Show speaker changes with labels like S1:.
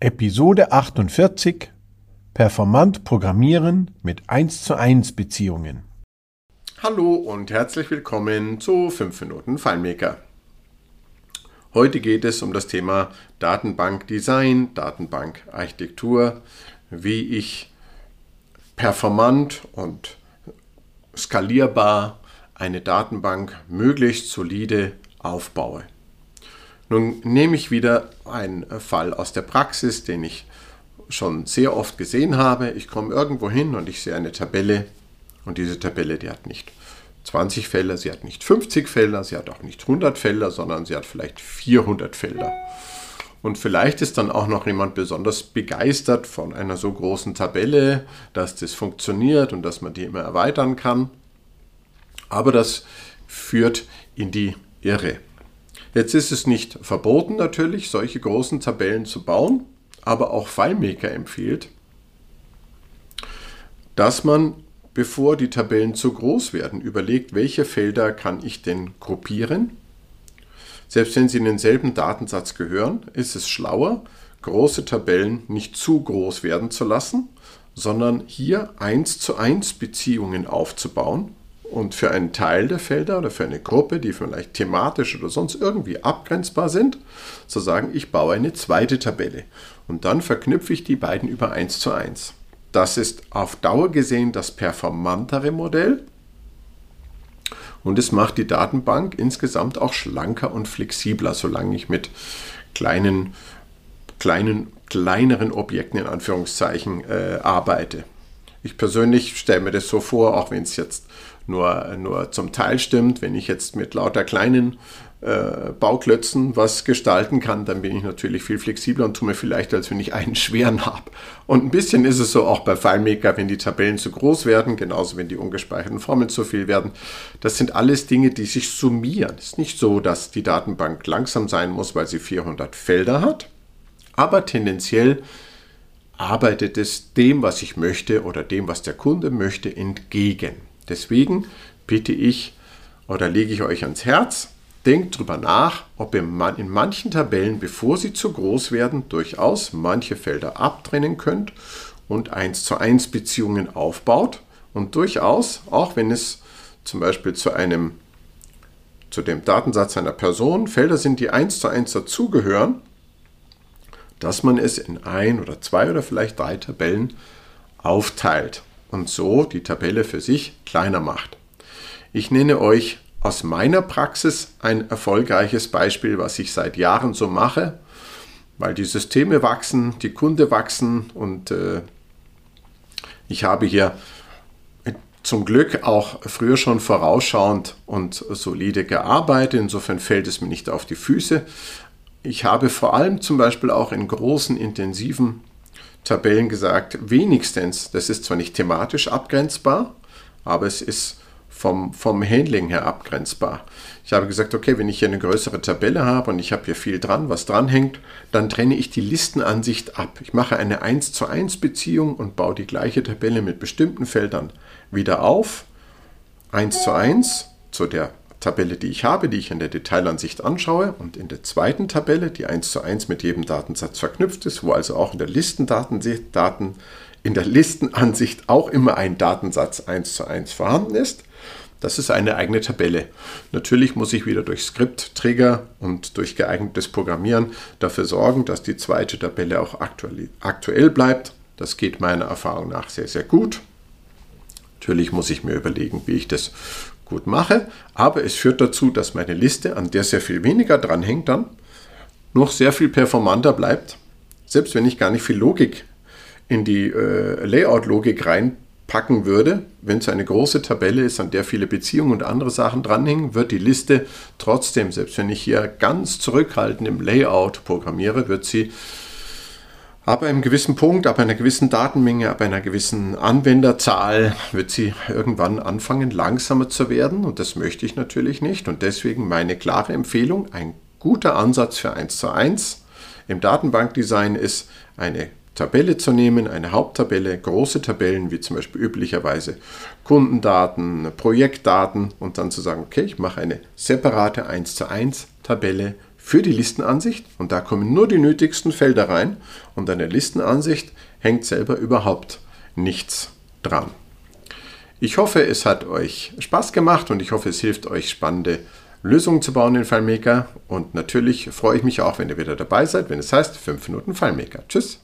S1: Episode 48 Performant Programmieren mit 1 zu 1 Beziehungen.
S2: Hallo und herzlich willkommen zu 5 Minuten FileMaker. Heute geht es um das Thema Datenbankdesign, Datenbankarchitektur, wie ich performant und skalierbar eine Datenbank möglichst solide aufbaue. Nun nehme ich wieder einen Fall aus der Praxis, den ich schon sehr oft gesehen habe. Ich komme irgendwo hin und ich sehe eine Tabelle und diese Tabelle, die hat nicht 20 Felder, sie hat nicht 50 Felder, sie hat auch nicht 100 Felder, sondern sie hat vielleicht 400 Felder. Und vielleicht ist dann auch noch jemand besonders begeistert von einer so großen Tabelle, dass das funktioniert und dass man die immer erweitern kann. Aber das führt in die Irre. Jetzt ist es nicht verboten natürlich, solche großen Tabellen zu bauen, aber auch FileMaker empfiehlt, dass man, bevor die Tabellen zu groß werden, überlegt, welche Felder kann ich denn gruppieren. Selbst wenn sie in denselben Datensatz gehören, ist es schlauer, große Tabellen nicht zu groß werden zu lassen, sondern hier 1 zu 1 Beziehungen aufzubauen und für einen Teil der Felder oder für eine Gruppe, die vielleicht thematisch oder sonst irgendwie abgrenzbar sind, zu sagen, ich baue eine zweite Tabelle und dann verknüpfe ich die beiden über 1 zu 1. Das ist auf Dauer gesehen das performantere Modell und es macht die Datenbank insgesamt auch schlanker und flexibler, solange ich mit kleinen, kleinen, kleineren Objekten in Anführungszeichen äh, arbeite. Ich persönlich stelle mir das so vor, auch wenn es jetzt nur, nur zum Teil stimmt. Wenn ich jetzt mit lauter kleinen äh, Bauklötzen was gestalten kann, dann bin ich natürlich viel flexibler und tue mir vielleicht, als wenn ich einen schweren habe. Und ein bisschen ist es so auch bei FileMaker, wenn die Tabellen zu groß werden, genauso wenn die ungespeicherten Formeln zu viel werden. Das sind alles Dinge, die sich summieren. Es ist nicht so, dass die Datenbank langsam sein muss, weil sie 400 Felder hat, aber tendenziell arbeitet es dem, was ich möchte oder dem, was der Kunde möchte, entgegen. Deswegen bitte ich oder lege ich euch ans Herz, denkt drüber nach, ob ihr in manchen Tabellen, bevor sie zu groß werden, durchaus manche Felder abtrennen könnt und 1 zu 1 Beziehungen aufbaut und durchaus, auch wenn es zum Beispiel zu einem zu dem Datensatz einer Person Felder sind, die 1 zu 1 dazugehören, dass man es in ein oder zwei oder vielleicht drei Tabellen aufteilt und so die Tabelle für sich kleiner macht. Ich nenne euch aus meiner Praxis ein erfolgreiches Beispiel, was ich seit Jahren so mache, weil die Systeme wachsen, die Kunde wachsen und äh, ich habe hier zum Glück auch früher schon vorausschauend und solide gearbeitet. Insofern fällt es mir nicht auf die Füße. Ich habe vor allem zum Beispiel auch in großen, intensiven Tabellen gesagt, wenigstens, das ist zwar nicht thematisch abgrenzbar, aber es ist vom, vom Handling her abgrenzbar. Ich habe gesagt, okay, wenn ich hier eine größere Tabelle habe und ich habe hier viel dran, was dranhängt, dann trenne ich die Listenansicht ab. Ich mache eine 1 zu 1 Beziehung und baue die gleiche Tabelle mit bestimmten Feldern wieder auf. 1 zu 1 zu der Tabelle, die ich habe, die ich in der Detailansicht anschaue und in der zweiten Tabelle, die 1 zu 1 mit jedem Datensatz verknüpft ist, wo also auch in der Listendatensicht, Daten, in der Listenansicht auch immer ein Datensatz 1 zu 1 vorhanden ist. Das ist eine eigene Tabelle. Natürlich muss ich wieder durch Skript-Trigger und durch geeignetes Programmieren dafür sorgen, dass die zweite Tabelle auch aktuell, aktuell bleibt. Das geht meiner Erfahrung nach sehr, sehr gut. Natürlich muss ich mir überlegen, wie ich das gut mache, aber es führt dazu, dass meine Liste, an der sehr viel weniger dranhängt dann, noch sehr viel performanter bleibt, selbst wenn ich gar nicht viel Logik in die äh, Layout-Logik reinpacken würde. Wenn es eine große Tabelle ist, an der viele Beziehungen und andere Sachen dranhängen, wird die Liste trotzdem, selbst wenn ich hier ganz zurückhaltend im Layout programmiere, wird sie Ab einem gewissen Punkt, ab einer gewissen Datenmenge, ab einer gewissen Anwenderzahl wird sie irgendwann anfangen, langsamer zu werden. Und das möchte ich natürlich nicht. Und deswegen meine klare Empfehlung, ein guter Ansatz für 1 zu 1 im Datenbankdesign ist, eine Tabelle zu nehmen, eine Haupttabelle, große Tabellen wie zum Beispiel üblicherweise Kundendaten, Projektdaten und dann zu sagen, okay, ich mache eine separate 1 zu 1 Tabelle für die Listenansicht und da kommen nur die nötigsten Felder rein und an der Listenansicht hängt selber überhaupt nichts dran. Ich hoffe, es hat euch Spaß gemacht und ich hoffe, es hilft euch spannende Lösungen zu bauen in FileMaker und natürlich freue ich mich auch, wenn ihr wieder dabei seid, wenn es heißt 5 Minuten FileMaker. Tschüss!